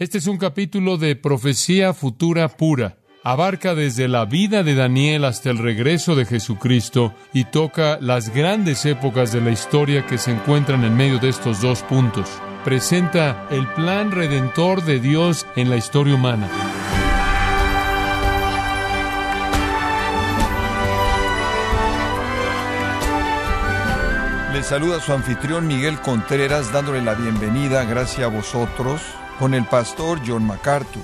Este es un capítulo de profecía futura pura. Abarca desde la vida de Daniel hasta el regreso de Jesucristo y toca las grandes épocas de la historia que se encuentran en medio de estos dos puntos. Presenta el plan redentor de Dios en la historia humana. Le saluda su anfitrión Miguel Contreras dándole la bienvenida, gracias a vosotros, con el pastor John MacArthur.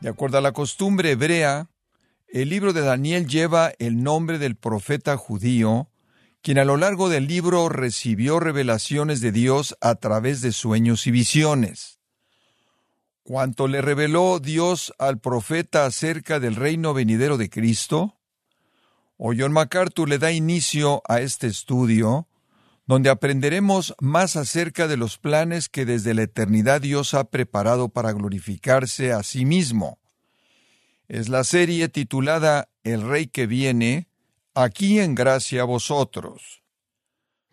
De acuerdo a la costumbre hebrea, el libro de Daniel lleva el nombre del profeta judío, quien a lo largo del libro recibió revelaciones de Dios a través de sueños y visiones. Cuanto le reveló Dios al profeta acerca del reino venidero de Cristo, o John MacArthur le da inicio a este estudio, donde aprenderemos más acerca de los planes que desde la eternidad Dios ha preparado para glorificarse a sí mismo. Es la serie titulada El Rey que viene, aquí en gracia a vosotros.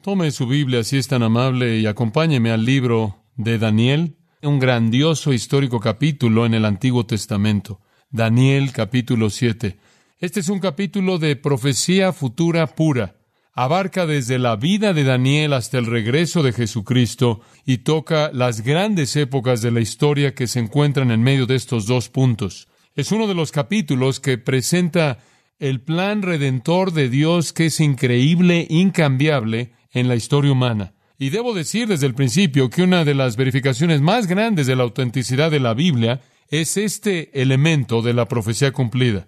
Tome su Biblia si es tan amable y acompáñeme al libro de Daniel, un grandioso histórico capítulo en el Antiguo Testamento. Daniel capítulo 7. Este es un capítulo de profecía futura pura. Abarca desde la vida de Daniel hasta el regreso de Jesucristo y toca las grandes épocas de la historia que se encuentran en medio de estos dos puntos. Es uno de los capítulos que presenta el plan redentor de Dios que es increíble, incambiable en la historia humana. Y debo decir desde el principio que una de las verificaciones más grandes de la autenticidad de la Biblia es este elemento de la profecía cumplida.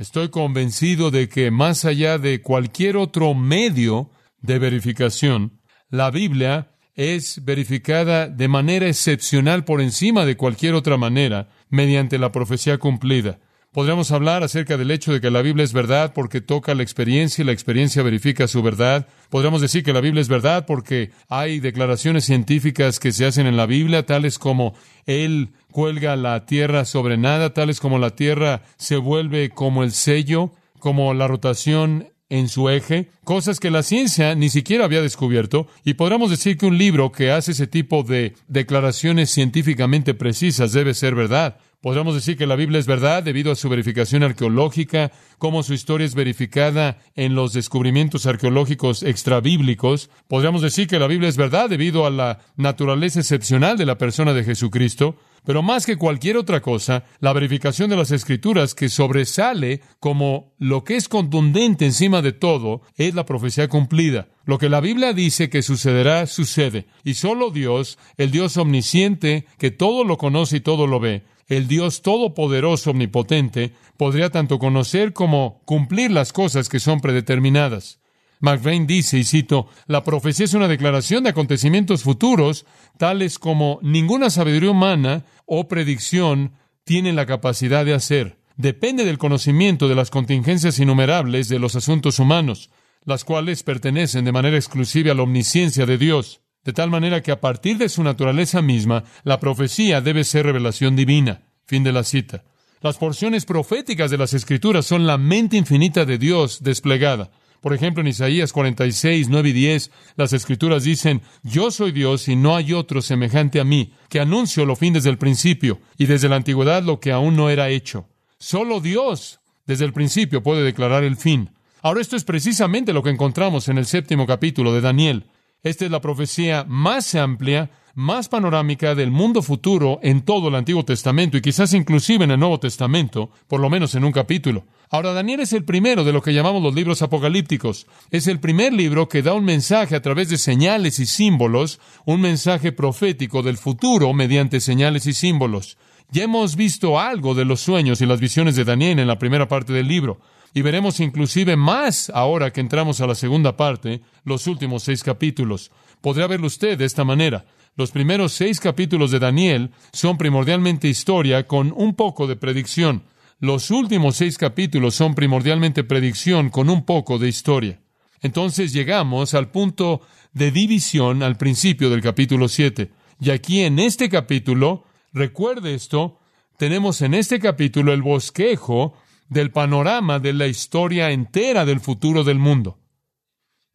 Estoy convencido de que más allá de cualquier otro medio de verificación, la Biblia es verificada de manera excepcional por encima de cualquier otra manera mediante la profecía cumplida. Podríamos hablar acerca del hecho de que la Biblia es verdad porque toca la experiencia y la experiencia verifica su verdad. Podríamos decir que la Biblia es verdad porque hay declaraciones científicas que se hacen en la Biblia, tales como Él cuelga la tierra sobre nada, tales como la tierra se vuelve como el sello, como la rotación en su eje, cosas que la ciencia ni siquiera había descubierto, y podríamos decir que un libro que hace ese tipo de declaraciones científicamente precisas debe ser verdad. Podríamos decir que la Biblia es verdad debido a su verificación arqueológica, como su historia es verificada en los descubrimientos arqueológicos extrabíblicos. Podríamos decir que la Biblia es verdad debido a la naturaleza excepcional de la persona de Jesucristo. Pero más que cualquier otra cosa, la verificación de las escrituras que sobresale como lo que es contundente encima de todo es la profecía cumplida. Lo que la Biblia dice que sucederá, sucede. Y solo Dios, el Dios omnisciente, que todo lo conoce y todo lo ve, el Dios todopoderoso, omnipotente, podría tanto conocer como cumplir las cosas que son predeterminadas. McVeigh dice, y cito, la profecía es una declaración de acontecimientos futuros, tales como ninguna sabiduría humana o predicción tiene la capacidad de hacer. Depende del conocimiento de las contingencias innumerables de los asuntos humanos, las cuales pertenecen de manera exclusiva a la omnisciencia de Dios, de tal manera que a partir de su naturaleza misma, la profecía debe ser revelación divina. Fin de la cita. Las porciones proféticas de las Escrituras son la mente infinita de Dios desplegada. Por ejemplo, en Isaías 46, 9 y 10, las escrituras dicen, Yo soy Dios y no hay otro semejante a mí, que anuncio lo fin desde el principio y desde la antigüedad lo que aún no era hecho. Solo Dios desde el principio puede declarar el fin. Ahora esto es precisamente lo que encontramos en el séptimo capítulo de Daniel. Esta es la profecía más amplia, más panorámica del mundo futuro en todo el Antiguo Testamento y quizás inclusive en el Nuevo Testamento, por lo menos en un capítulo. Ahora, Daniel es el primero de lo que llamamos los libros apocalípticos. Es el primer libro que da un mensaje a través de señales y símbolos, un mensaje profético del futuro mediante señales y símbolos. Ya hemos visto algo de los sueños y las visiones de Daniel en la primera parte del libro. Y veremos inclusive más ahora que entramos a la segunda parte, los últimos seis capítulos. Podría verlo usted de esta manera. Los primeros seis capítulos de Daniel son primordialmente historia con un poco de predicción. Los últimos seis capítulos son primordialmente predicción con un poco de historia. Entonces llegamos al punto de división al principio del capítulo 7. Y aquí en este capítulo, recuerde esto, tenemos en este capítulo el bosquejo del panorama de la historia entera del futuro del mundo.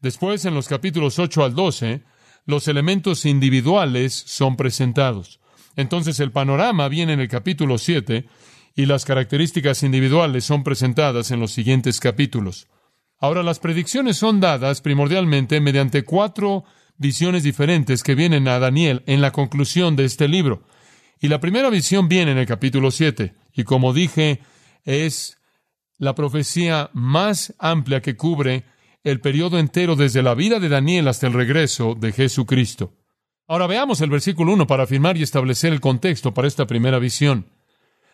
Después, en los capítulos 8 al 12, los elementos individuales son presentados. Entonces el panorama viene en el capítulo 7 y las características individuales son presentadas en los siguientes capítulos. Ahora las predicciones son dadas primordialmente mediante cuatro visiones diferentes que vienen a Daniel en la conclusión de este libro. Y la primera visión viene en el capítulo 7. Y como dije, es la profecía más amplia que cubre el periodo entero desde la vida de Daniel hasta el regreso de Jesucristo. Ahora veamos el versículo 1 para afirmar y establecer el contexto para esta primera visión.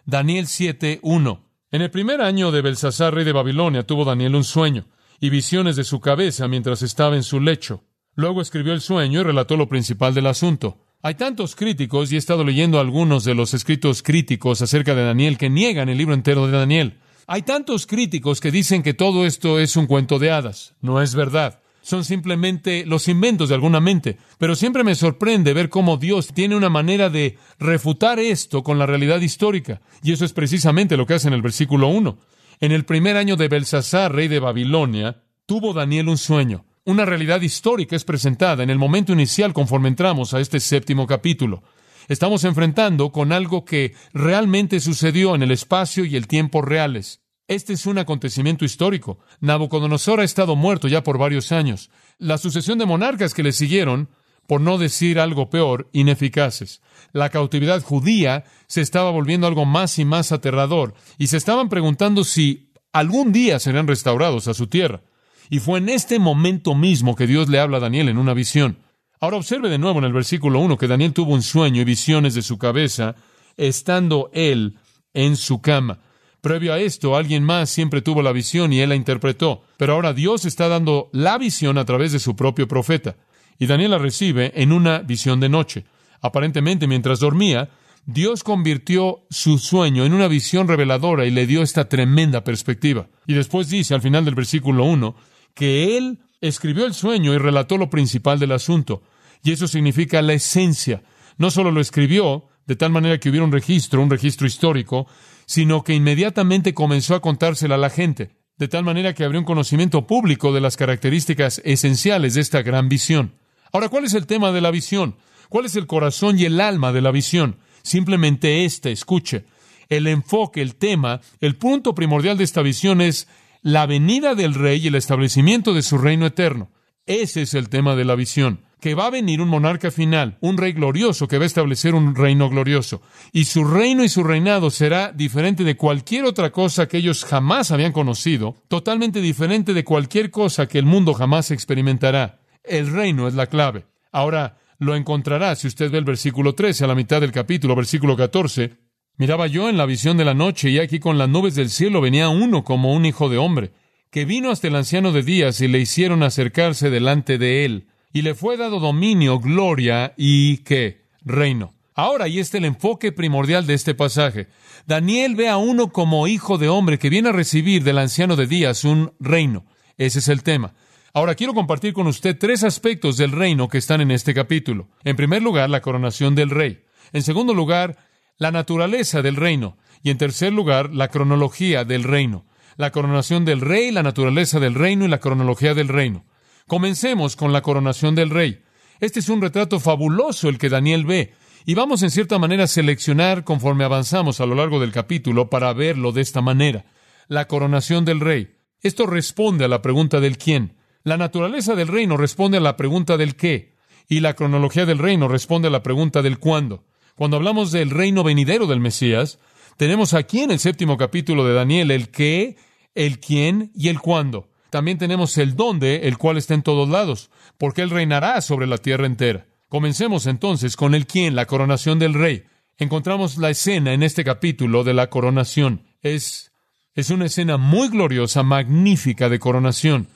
Daniel 7.1. En el primer año de Belsasar, rey de Babilonia, tuvo Daniel un sueño y visiones de su cabeza mientras estaba en su lecho. Luego escribió el sueño y relató lo principal del asunto. Hay tantos críticos, y he estado leyendo algunos de los escritos críticos acerca de Daniel, que niegan el libro entero de Daniel. Hay tantos críticos que dicen que todo esto es un cuento de hadas. No es verdad. Son simplemente los inventos de alguna mente. Pero siempre me sorprende ver cómo Dios tiene una manera de refutar esto con la realidad histórica. Y eso es precisamente lo que hace en el versículo 1. En el primer año de Belsasar, rey de Babilonia, tuvo Daniel un sueño. Una realidad histórica es presentada en el momento inicial conforme entramos a este séptimo capítulo. Estamos enfrentando con algo que realmente sucedió en el espacio y el tiempo reales. Este es un acontecimiento histórico. Nabucodonosor ha estado muerto ya por varios años. La sucesión de monarcas que le siguieron, por no decir algo peor, ineficaces. La cautividad judía se estaba volviendo algo más y más aterrador, y se estaban preguntando si algún día serían restaurados a su tierra. Y fue en este momento mismo que Dios le habla a Daniel en una visión. Ahora observe de nuevo en el versículo 1 que Daniel tuvo un sueño y visiones de su cabeza, estando él en su cama. Previo a esto, alguien más siempre tuvo la visión y él la interpretó. Pero ahora Dios está dando la visión a través de su propio profeta. Y Daniel la recibe en una visión de noche. Aparentemente, mientras dormía, Dios convirtió su sueño en una visión reveladora y le dio esta tremenda perspectiva. Y después dice al final del versículo 1, que él escribió el sueño y relató lo principal del asunto. Y eso significa la esencia. No solo lo escribió de tal manera que hubiera un registro, un registro histórico, sino que inmediatamente comenzó a contársela a la gente, de tal manera que habría un conocimiento público de las características esenciales de esta gran visión. Ahora, ¿cuál es el tema de la visión? ¿Cuál es el corazón y el alma de la visión? Simplemente este, escuche. El enfoque, el tema, el punto primordial de esta visión es la venida del rey y el establecimiento de su reino eterno. Ese es el tema de la visión, que va a venir un monarca final, un rey glorioso que va a establecer un reino glorioso. Y su reino y su reinado será diferente de cualquier otra cosa que ellos jamás habían conocido, totalmente diferente de cualquier cosa que el mundo jamás experimentará. El reino es la clave. Ahora, lo encontrará si usted ve el versículo 13 a la mitad del capítulo, versículo 14, Miraba yo en la visión de la noche, y aquí con las nubes del cielo venía uno como un hijo de hombre, que vino hasta el anciano de días y le hicieron acercarse delante de él, y le fue dado dominio, gloria y qué, reino. Ahora, y este es el enfoque primordial de este pasaje. Daniel ve a uno como hijo de hombre que viene a recibir del anciano de días un reino. Ese es el tema. Ahora quiero compartir con usted tres aspectos del reino que están en este capítulo. En primer lugar, la coronación del rey. En segundo lugar, la naturaleza del reino. Y en tercer lugar, la cronología del reino. La coronación del rey, la naturaleza del reino y la cronología del reino. Comencemos con la coronación del rey. Este es un retrato fabuloso el que Daniel ve, y vamos en cierta manera a seleccionar conforme avanzamos a lo largo del capítulo para verlo de esta manera. La coronación del rey. Esto responde a la pregunta del quién. La naturaleza del reino responde a la pregunta del qué. Y la cronología del reino responde a la pregunta del cuándo. Cuando hablamos del reino venidero del Mesías, tenemos aquí en el séptimo capítulo de Daniel el qué, el quién y el cuándo. También tenemos el dónde, el cual está en todos lados, porque Él reinará sobre la tierra entera. Comencemos entonces con el quién, la coronación del rey. Encontramos la escena en este capítulo de la coronación. Es, es una escena muy gloriosa, magnífica de coronación,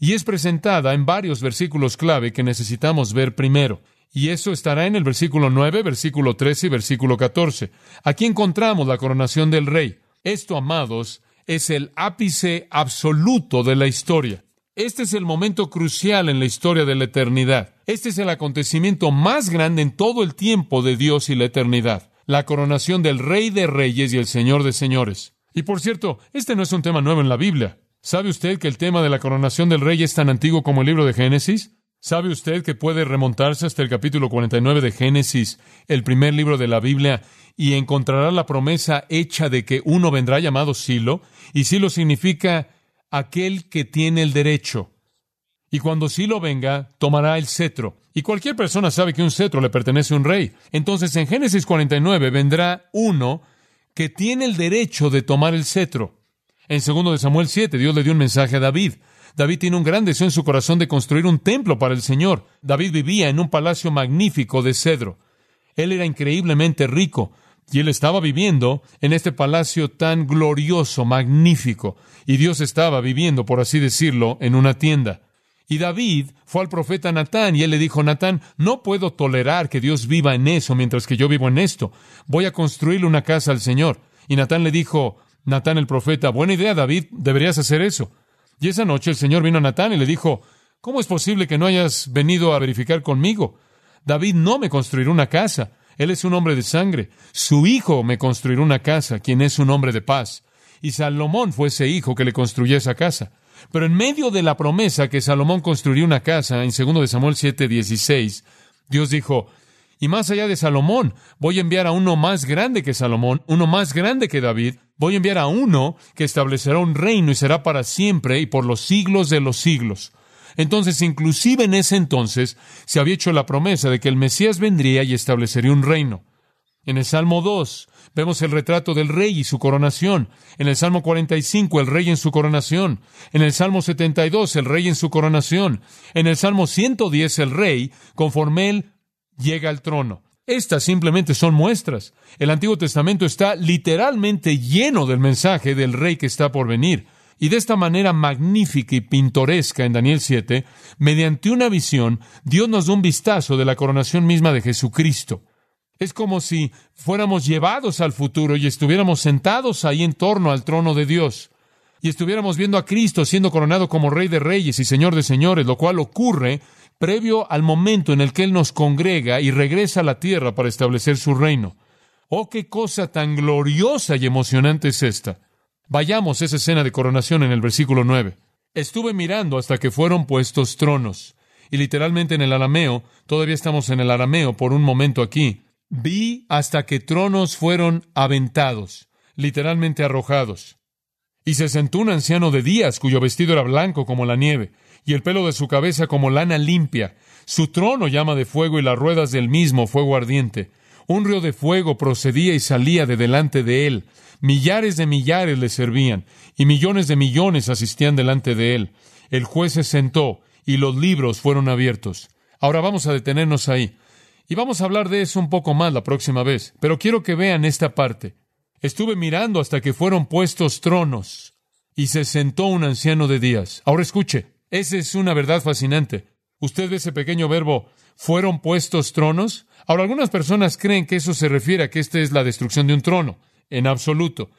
y es presentada en varios versículos clave que necesitamos ver primero. Y eso estará en el versículo 9, versículo 13 y versículo 14. Aquí encontramos la coronación del rey. Esto, amados, es el ápice absoluto de la historia. Este es el momento crucial en la historia de la eternidad. Este es el acontecimiento más grande en todo el tiempo de Dios y la eternidad. La coronación del Rey de Reyes y el Señor de Señores. Y por cierto, este no es un tema nuevo en la Biblia. ¿Sabe usted que el tema de la coronación del Rey es tan antiguo como el libro de Génesis? ¿Sabe usted que puede remontarse hasta el capítulo 49 de Génesis, el primer libro de la Biblia, y encontrará la promesa hecha de que uno vendrá llamado Silo? Y Silo significa aquel que tiene el derecho. Y cuando Silo venga, tomará el cetro. Y cualquier persona sabe que un cetro le pertenece a un rey. Entonces en Génesis 49 vendrá uno que tiene el derecho de tomar el cetro. En 2 de Samuel 7, Dios le dio un mensaje a David. David tiene un gran deseo en su corazón de construir un templo para el Señor. David vivía en un palacio magnífico de cedro. Él era increíblemente rico y él estaba viviendo en este palacio tan glorioso, magnífico. Y Dios estaba viviendo, por así decirlo, en una tienda. Y David fue al profeta Natán y él le dijo, Natán, no puedo tolerar que Dios viva en eso mientras que yo vivo en esto. Voy a construirle una casa al Señor. Y Natán le dijo, Natán el profeta, buena idea, David, deberías hacer eso. Y esa noche el Señor vino a Natán y le dijo, ¿cómo es posible que no hayas venido a verificar conmigo? David no me construirá una casa. Él es un hombre de sangre. Su hijo me construirá una casa, quien es un hombre de paz. Y Salomón fue ese hijo que le construyó esa casa. Pero en medio de la promesa que Salomón construiría una casa, en 2 de Samuel 7, 16, Dios dijo, y más allá de Salomón, voy a enviar a uno más grande que Salomón, uno más grande que David, voy a enviar a uno que establecerá un reino y será para siempre y por los siglos de los siglos. Entonces, inclusive en ese entonces, se había hecho la promesa de que el Mesías vendría y establecería un reino. En el Salmo 2 vemos el retrato del rey y su coronación. En el Salmo 45 el rey en su coronación. En el Salmo 72 el rey en su coronación. En el Salmo 110 el rey conforme él llega al trono. Estas simplemente son muestras. El Antiguo Testamento está literalmente lleno del mensaje del rey que está por venir. Y de esta manera magnífica y pintoresca en Daniel 7, mediante una visión, Dios nos da un vistazo de la coronación misma de Jesucristo. Es como si fuéramos llevados al futuro y estuviéramos sentados ahí en torno al trono de Dios y estuviéramos viendo a Cristo siendo coronado como Rey de Reyes y Señor de Señores, lo cual ocurre previo al momento en el que Él nos congrega y regresa a la tierra para establecer su reino. Oh, qué cosa tan gloriosa y emocionante es esta. Vayamos a esa escena de coronación en el versículo 9. Estuve mirando hasta que fueron puestos tronos. Y literalmente en el arameo, todavía estamos en el arameo por un momento aquí, vi hasta que tronos fueron aventados, literalmente arrojados. Y se sentó un anciano de días cuyo vestido era blanco como la nieve, y el pelo de su cabeza como lana limpia. Su trono llama de fuego y las ruedas del mismo fuego ardiente. Un río de fuego procedía y salía de delante de él. Millares de millares le servían, y millones de millones asistían delante de él. El juez se sentó, y los libros fueron abiertos. Ahora vamos a detenernos ahí. Y vamos a hablar de eso un poco más la próxima vez. Pero quiero que vean esta parte. Estuve mirando hasta que fueron puestos tronos, y se sentó un anciano de días. Ahora escuche. Esa es una verdad fascinante. Usted ve ese pequeño verbo, fueron puestos tronos. Ahora, algunas personas creen que eso se refiere a que esta es la destrucción de un trono. En absoluto.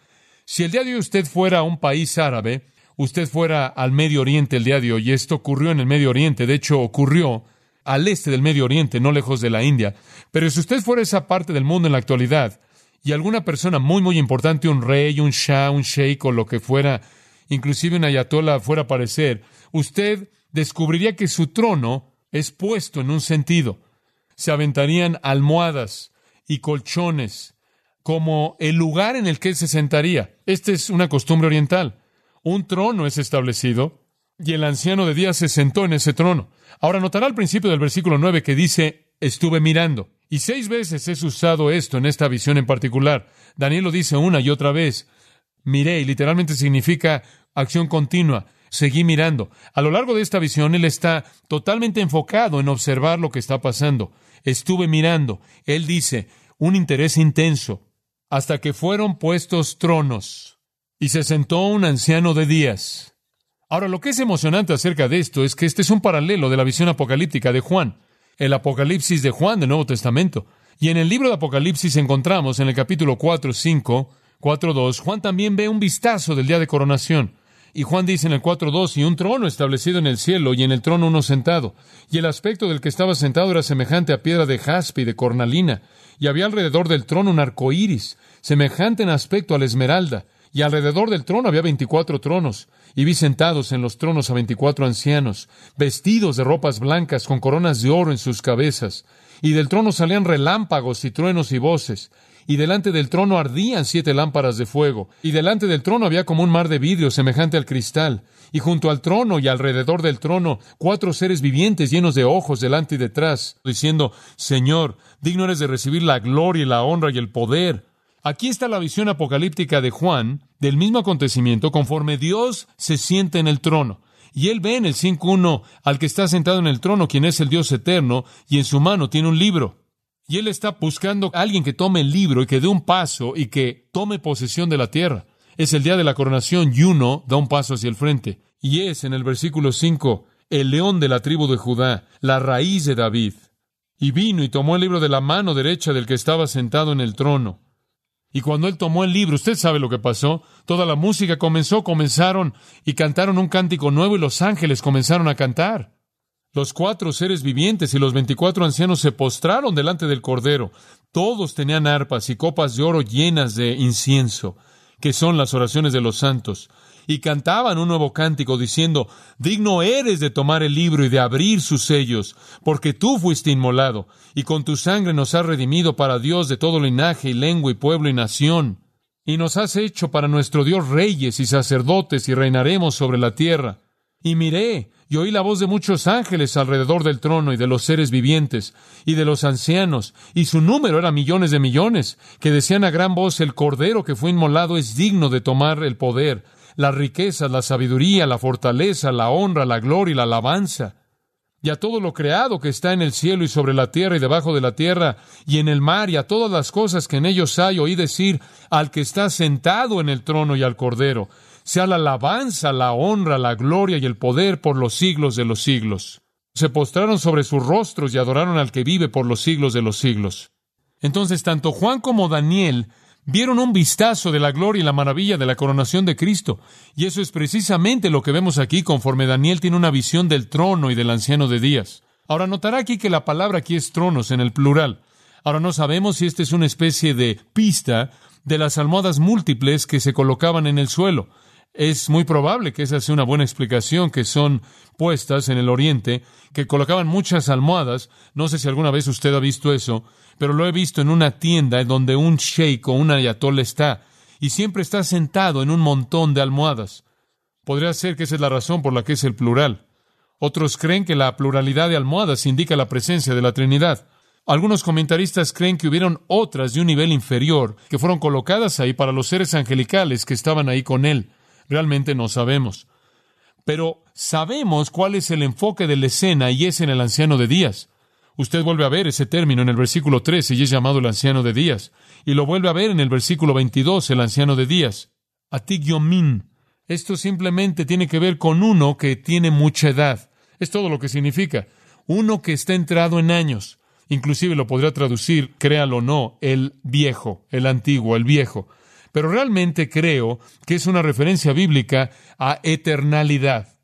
Si el día de hoy usted fuera a un país árabe, usted fuera al Medio Oriente el día de hoy, y esto ocurrió en el Medio Oriente, de hecho ocurrió al este del Medio Oriente, no lejos de la India, pero si usted fuera a esa parte del mundo en la actualidad, y alguna persona muy, muy importante, un rey, un shah, un sheikh o lo que fuera, inclusive un ayatollah fuera a aparecer, usted descubriría que su trono es puesto en un sentido. Se aventarían almohadas y colchones como el lugar en el que él se sentaría. Esta es una costumbre oriental. Un trono es establecido y el anciano de días se sentó en ese trono. Ahora notará al principio del versículo 9 que dice, estuve mirando. Y seis veces es usado esto en esta visión en particular. Daniel lo dice una y otra vez. Miré, y literalmente significa acción continua seguí mirando. A lo largo de esta visión, él está totalmente enfocado en observar lo que está pasando. Estuve mirando. Él dice, un interés intenso, hasta que fueron puestos tronos, y se sentó un anciano de días. Ahora, lo que es emocionante acerca de esto es que este es un paralelo de la visión apocalíptica de Juan, el Apocalipsis de Juan del Nuevo Testamento. Y en el libro de Apocalipsis encontramos en el capítulo 4, 5, 4, 2, Juan también ve un vistazo del día de coronación. Y Juan dice en el 4.2, y un trono establecido en el cielo, y en el trono uno sentado. Y el aspecto del que estaba sentado era semejante a piedra de jaspe y de cornalina, y había alrededor del trono un arco iris, semejante en aspecto a la esmeralda, Y alrededor del trono había veinticuatro tronos, y vi sentados en los tronos a veinticuatro ancianos, vestidos de ropas blancas, con coronas de oro en sus cabezas. Y del trono salían relámpagos y truenos y voces. Y delante del trono ardían siete lámparas de fuego. Y delante del trono había como un mar de vidrio semejante al cristal. Y junto al trono y alrededor del trono cuatro seres vivientes llenos de ojos delante y detrás, diciendo, Señor, digno eres de recibir la gloria y la honra y el poder Aquí está la visión apocalíptica de Juan del mismo acontecimiento conforme Dios se siente en el trono. Y él ve en el 5.1 al que está sentado en el trono, quien es el Dios eterno, y en su mano tiene un libro. Y él está buscando a alguien que tome el libro y que dé un paso y que tome posesión de la tierra. Es el día de la coronación y uno da un paso hacia el frente. Y es en el versículo 5, el león de la tribu de Judá, la raíz de David. Y vino y tomó el libro de la mano derecha del que estaba sentado en el trono. Y cuando él tomó el libro, usted sabe lo que pasó. Toda la música comenzó, comenzaron y cantaron un cántico nuevo y los ángeles comenzaron a cantar. Los cuatro seres vivientes y los veinticuatro ancianos se postraron delante del Cordero. Todos tenían arpas y copas de oro llenas de incienso, que son las oraciones de los santos y cantaban un nuevo cántico diciendo, digno eres de tomar el libro y de abrir sus sellos, porque tú fuiste inmolado, y con tu sangre nos has redimido para Dios de todo linaje y lengua y pueblo y nación, y nos has hecho para nuestro Dios reyes y sacerdotes y reinaremos sobre la tierra. Y miré, y oí la voz de muchos ángeles alrededor del trono y de los seres vivientes y de los ancianos, y su número era millones de millones, que decían a gran voz, el Cordero que fue inmolado es digno de tomar el poder, las riquezas, la sabiduría, la fortaleza, la honra, la gloria y la alabanza. Y a todo lo creado que está en el cielo y sobre la tierra y debajo de la tierra y en el mar y a todas las cosas que en ellos hay, oí decir al que está sentado en el trono y al cordero, sea la alabanza, la honra, la gloria y el poder por los siglos de los siglos. Se postraron sobre sus rostros y adoraron al que vive por los siglos de los siglos. Entonces tanto Juan como Daniel vieron un vistazo de la gloria y la maravilla de la coronación de Cristo. Y eso es precisamente lo que vemos aquí conforme Daniel tiene una visión del trono y del anciano de días. Ahora notará aquí que la palabra aquí es tronos en el plural. Ahora no sabemos si esta es una especie de pista de las almohadas múltiples que se colocaban en el suelo. Es muy probable que esa sea una buena explicación, que son puestas en el oriente, que colocaban muchas almohadas. No sé si alguna vez usted ha visto eso, pero lo he visto en una tienda en donde un sheik o un ayatol está, y siempre está sentado en un montón de almohadas. Podría ser que esa es la razón por la que es el plural. Otros creen que la pluralidad de almohadas indica la presencia de la Trinidad. Algunos comentaristas creen que hubieron otras de un nivel inferior que fueron colocadas ahí para los seres angelicales que estaban ahí con él. Realmente no sabemos. Pero sabemos cuál es el enfoque de la escena y es en el anciano de días. Usted vuelve a ver ese término en el versículo 13 y es llamado el anciano de días. Y lo vuelve a ver en el versículo 22, el anciano de días. Atigyomin. Esto simplemente tiene que ver con uno que tiene mucha edad. Es todo lo que significa. Uno que está entrado en años. Inclusive lo podría traducir, créalo o no, el viejo, el antiguo, el viejo. Pero realmente creo que es una referencia bíblica a eternalidad.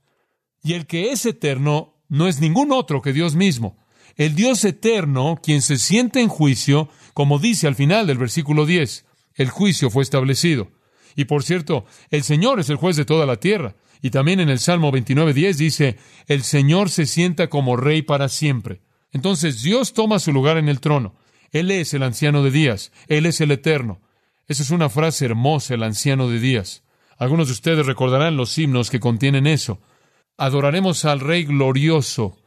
Y el que es eterno no es ningún otro que Dios mismo el Dios eterno, quien se siente en juicio, como dice al final del versículo 10, el juicio fue establecido. Y por cierto, el Señor es el juez de toda la tierra. Y también en el Salmo 29.10 dice, el Señor se sienta como rey para siempre. Entonces Dios toma su lugar en el trono. Él es el anciano de días. Él es el eterno. Esa es una frase hermosa, el anciano de días. Algunos de ustedes recordarán los himnos que contienen eso. Adoraremos al Rey glorioso,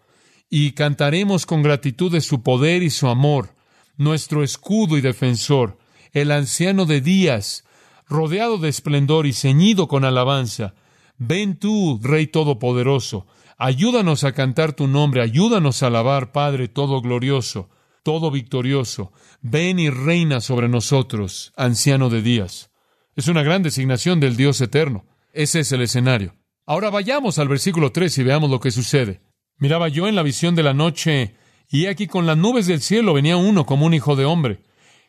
y cantaremos con gratitud de su poder y su amor, nuestro escudo y defensor, el anciano de días, rodeado de esplendor y ceñido con alabanza. Ven tú, Rey Todopoderoso, ayúdanos a cantar tu nombre, ayúdanos a alabar, Padre Todo Glorioso, Todo Victorioso. Ven y reina sobre nosotros, anciano de días. Es una gran designación del Dios eterno. Ese es el escenario. Ahora vayamos al versículo 3 y veamos lo que sucede. Miraba yo en la visión de la noche, y aquí con las nubes del cielo venía uno como un hijo de hombre,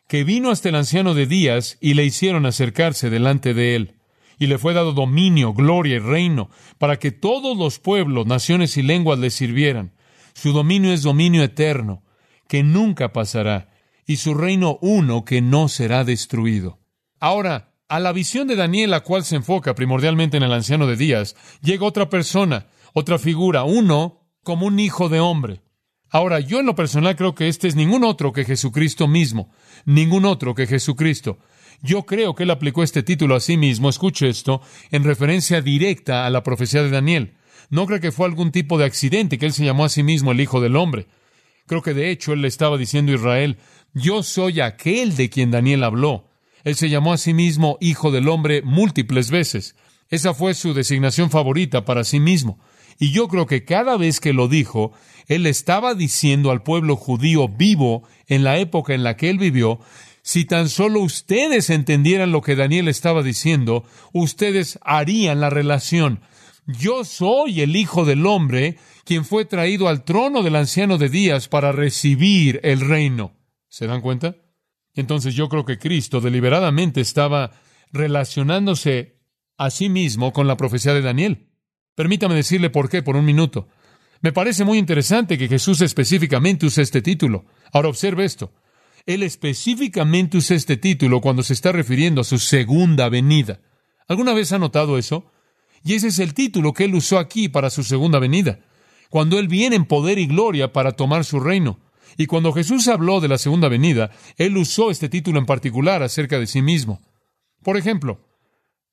que vino hasta el anciano de días y le hicieron acercarse delante de él. Y le fue dado dominio, gloria y reino, para que todos los pueblos, naciones y lenguas le sirvieran. Su dominio es dominio eterno, que nunca pasará, y su reino uno que no será destruido. Ahora, a la visión de Daniel, la cual se enfoca primordialmente en el anciano de días, llega otra persona, otra figura, uno como un hijo de hombre. Ahora, yo en lo personal creo que este es ningún otro que Jesucristo mismo, ningún otro que Jesucristo. Yo creo que él aplicó este título a sí mismo, escuche esto, en referencia directa a la profecía de Daniel. No creo que fue algún tipo de accidente que él se llamó a sí mismo el Hijo del Hombre. Creo que de hecho él le estaba diciendo a Israel, yo soy aquel de quien Daniel habló. Él se llamó a sí mismo Hijo del Hombre múltiples veces. Esa fue su designación favorita para sí mismo. Y yo creo que cada vez que lo dijo, él estaba diciendo al pueblo judío vivo en la época en la que él vivió, si tan solo ustedes entendieran lo que Daniel estaba diciendo, ustedes harían la relación. Yo soy el Hijo del Hombre, quien fue traído al trono del anciano de días para recibir el reino. ¿Se dan cuenta? Entonces yo creo que Cristo deliberadamente estaba relacionándose a sí mismo con la profecía de Daniel. Permítame decirle por qué por un minuto. Me parece muy interesante que Jesús específicamente use este título. Ahora observe esto. Él específicamente usa este título cuando se está refiriendo a su segunda venida. ¿Alguna vez ha notado eso? Y ese es el título que él usó aquí para su segunda venida, cuando él viene en poder y gloria para tomar su reino. Y cuando Jesús habló de la segunda venida, él usó este título en particular acerca de sí mismo. Por ejemplo,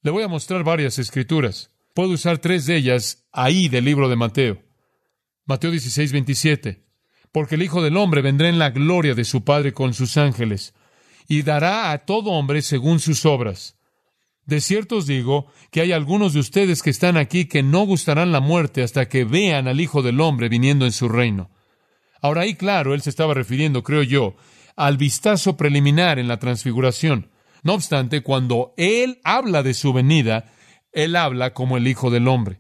le voy a mostrar varias escrituras. Puedo usar tres de ellas ahí del libro de Mateo. Mateo 16, 27. Porque el Hijo del Hombre vendrá en la gloria de su Padre con sus ángeles, y dará a todo hombre según sus obras. De cierto os digo que hay algunos de ustedes que están aquí que no gustarán la muerte hasta que vean al Hijo del Hombre viniendo en su reino. Ahora ahí, claro, él se estaba refiriendo, creo yo, al vistazo preliminar en la transfiguración. No obstante, cuando él habla de su venida, él habla como el Hijo del Hombre.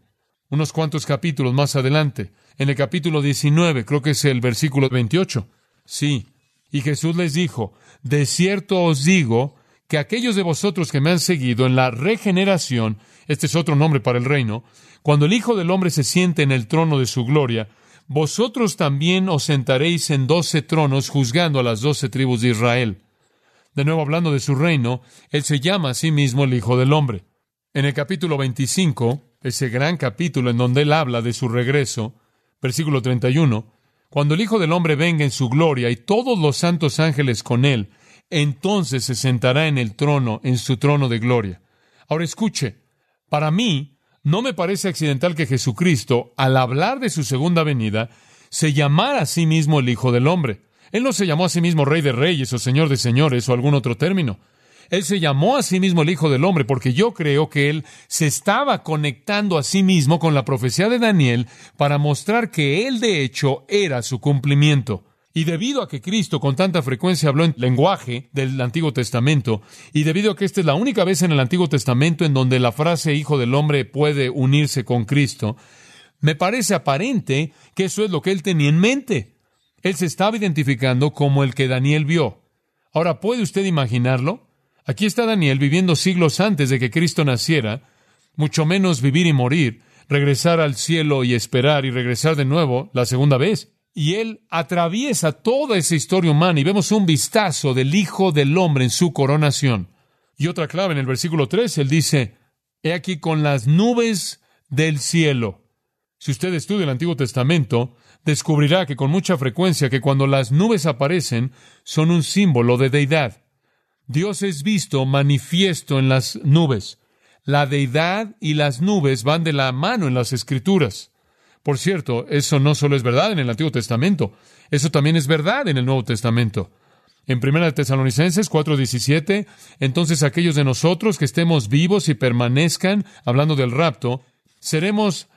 Unos cuantos capítulos más adelante, en el capítulo 19, creo que es el versículo 28. Sí. Y Jesús les dijo, de cierto os digo que aquellos de vosotros que me han seguido en la regeneración, este es otro nombre para el reino, cuando el Hijo del Hombre se siente en el trono de su gloria, vosotros también os sentaréis en doce tronos juzgando a las doce tribus de Israel. De nuevo hablando de su reino, Él se llama a sí mismo el Hijo del Hombre. En el capítulo 25, ese gran capítulo en donde él habla de su regreso, versículo 31, cuando el Hijo del Hombre venga en su gloria y todos los santos ángeles con él, entonces se sentará en el trono, en su trono de gloria. Ahora escuche, para mí no me parece accidental que Jesucristo, al hablar de su segunda venida, se llamara a sí mismo el Hijo del Hombre. Él no se llamó a sí mismo Rey de Reyes o Señor de Señores o algún otro término. Él se llamó a sí mismo el Hijo del Hombre porque yo creo que él se estaba conectando a sí mismo con la profecía de Daniel para mostrar que él de hecho era su cumplimiento. Y debido a que Cristo con tanta frecuencia habló en lenguaje del Antiguo Testamento, y debido a que esta es la única vez en el Antiguo Testamento en donde la frase Hijo del Hombre puede unirse con Cristo, me parece aparente que eso es lo que él tenía en mente. Él se estaba identificando como el que Daniel vio. Ahora, ¿puede usted imaginarlo? Aquí está Daniel viviendo siglos antes de que Cristo naciera, mucho menos vivir y morir, regresar al cielo y esperar y regresar de nuevo la segunda vez. Y él atraviesa toda esa historia humana y vemos un vistazo del Hijo del Hombre en su coronación. Y otra clave en el versículo 3, él dice, He aquí con las nubes del cielo. Si usted estudia el Antiguo Testamento, descubrirá que con mucha frecuencia que cuando las nubes aparecen son un símbolo de deidad. Dios es visto manifiesto en las nubes. La deidad y las nubes van de la mano en las escrituras. Por cierto, eso no solo es verdad en el Antiguo Testamento, eso también es verdad en el Nuevo Testamento. En 1 Tesalonicenses 4:17, entonces aquellos de nosotros que estemos vivos y permanezcan, hablando del rapto, seremos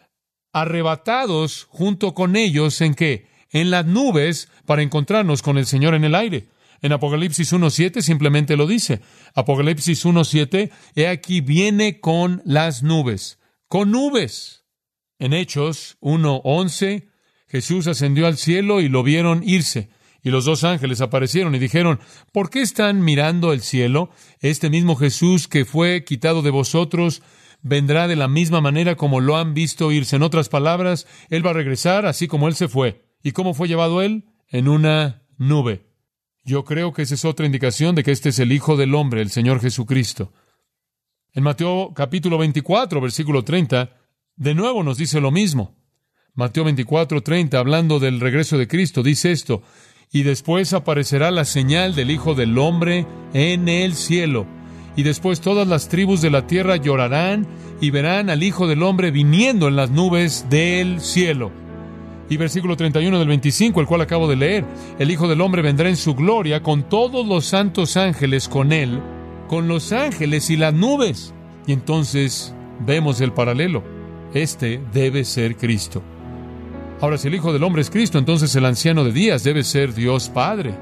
arrebatados junto con ellos en qué? En las nubes para encontrarnos con el Señor en el aire. En Apocalipsis 1.7 simplemente lo dice. Apocalipsis 1.7, he aquí viene con las nubes. Con nubes. En Hechos 1.11, Jesús ascendió al cielo y lo vieron irse. Y los dos ángeles aparecieron y dijeron, ¿por qué están mirando el cielo? Este mismo Jesús que fue quitado de vosotros vendrá de la misma manera como lo han visto irse. En otras palabras, Él va a regresar así como Él se fue. ¿Y cómo fue llevado Él? En una nube. Yo creo que esa es otra indicación de que este es el Hijo del Hombre, el Señor Jesucristo. En Mateo capítulo 24, versículo 30, de nuevo nos dice lo mismo. Mateo 24, 30, hablando del regreso de Cristo, dice esto, y después aparecerá la señal del Hijo del Hombre en el cielo, y después todas las tribus de la tierra llorarán y verán al Hijo del Hombre viniendo en las nubes del cielo. Y versículo 31 del 25, el cual acabo de leer, el Hijo del Hombre vendrá en su gloria con todos los santos ángeles con él, con los ángeles y las nubes. Y entonces vemos el paralelo. Este debe ser Cristo. Ahora, si el Hijo del Hombre es Cristo, entonces el anciano de días debe ser Dios Padre,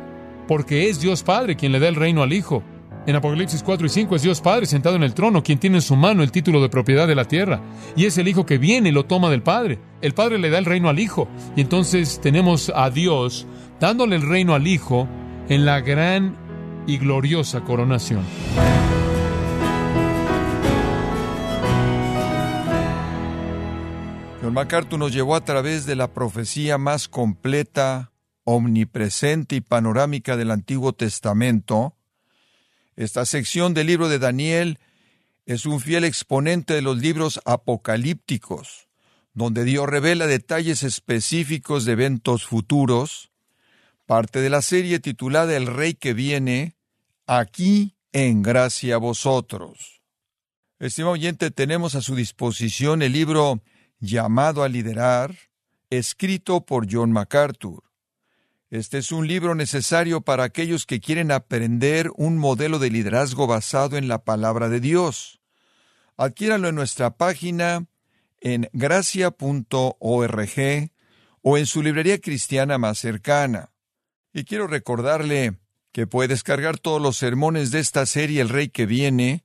porque es Dios Padre quien le da el reino al Hijo. En Apocalipsis 4 y 5 es Dios Padre sentado en el trono, quien tiene en su mano el título de propiedad de la tierra. Y es el Hijo que viene y lo toma del Padre. El Padre le da el reino al Hijo. Y entonces tenemos a Dios dándole el reino al Hijo en la gran y gloriosa coronación. John MacArthur nos llevó a través de la profecía más completa, omnipresente y panorámica del Antiguo Testamento. Esta sección del libro de Daniel es un fiel exponente de los libros apocalípticos, donde Dios revela detalles específicos de eventos futuros, parte de la serie titulada El Rey que viene, aquí en gracia a vosotros. Estimado oyente, tenemos a su disposición el libro Llamado a liderar, escrito por John MacArthur. Este es un libro necesario para aquellos que quieren aprender un modelo de liderazgo basado en la palabra de Dios. Adquiéralo en nuestra página en gracia.org o en su librería cristiana más cercana. Y quiero recordarle que puede descargar todos los sermones de esta serie El Rey que viene,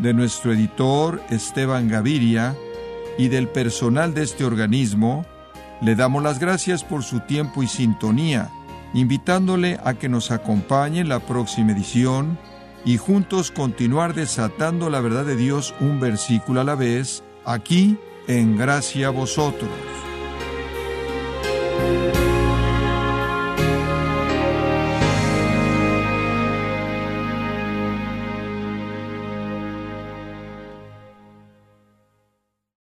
de nuestro editor Esteban Gaviria y del personal de este organismo, le damos las gracias por su tiempo y sintonía, invitándole a que nos acompañe en la próxima edición y juntos continuar desatando la verdad de Dios un versículo a la vez, aquí en Gracia a Vosotros.